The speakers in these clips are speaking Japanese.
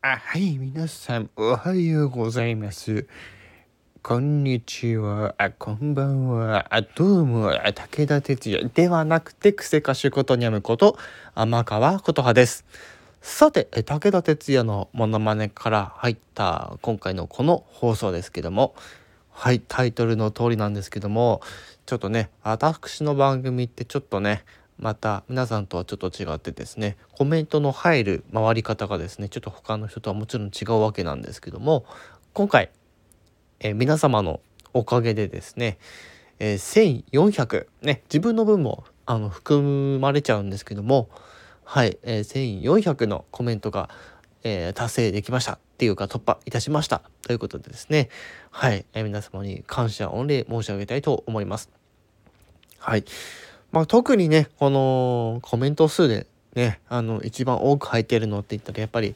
あ、はい、皆さん、おはようございます。こんにちは、あ、こんばんは、あ、どうも、あ武田鉄矢ではなくて、クセ歌手ことにゃむこと、天川琴葉です。さて、武田鉄矢のモノマネから入った今回のこの放送ですけども、はい、タイトルの通りなんですけども、ちょっとね、私の番組ってちょっとね、また皆さんとはちょっと違ってですねコメントの入る回り方がですねちょっと他の人とはもちろん違うわけなんですけども今回、えー皆様のおかげでですね、えー1400ね自分の分もあの含まれちゃうんですけどもはい、えー1400のコメントが、えー達成できましたっていうか突破いたしましたということでですねはい、えー皆様に感謝御礼申し上げたいと思います。はい。まあ、特にね、このコメント数でね、あの、一番多く入ってるのって言ったら、やっぱり、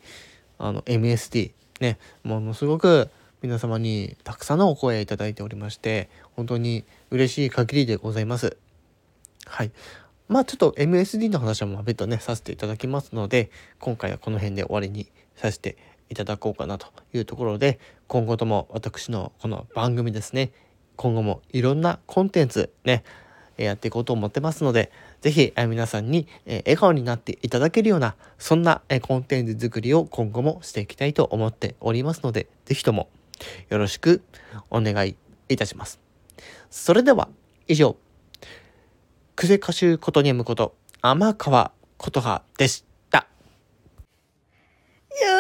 あの、MSD、ね、ものすごく皆様にたくさんのお声いただいておりまして、本当に嬉しい限りでございます。はい。まあ、ちょっと MSD の話は別途ね、させていただきますので、今回はこの辺で終わりにさせていただこうかなというところで、今後とも私のこの番組ですね、今後もいろんなコンテンツね、やっていこうと思ってますので、ぜひ、皆さんに、え笑顔になっていただけるような、そんな、えコンテンツ作りを今後もしていきたいと思っておりますので、ぜひともよろしくお願いいたします。それでは、以上、クセ歌手ことにむこと、天川琴葉でした。やだ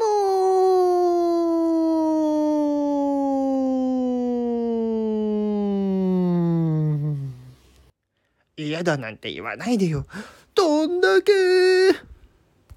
もう嫌だなんて言わないでよ。どんだけ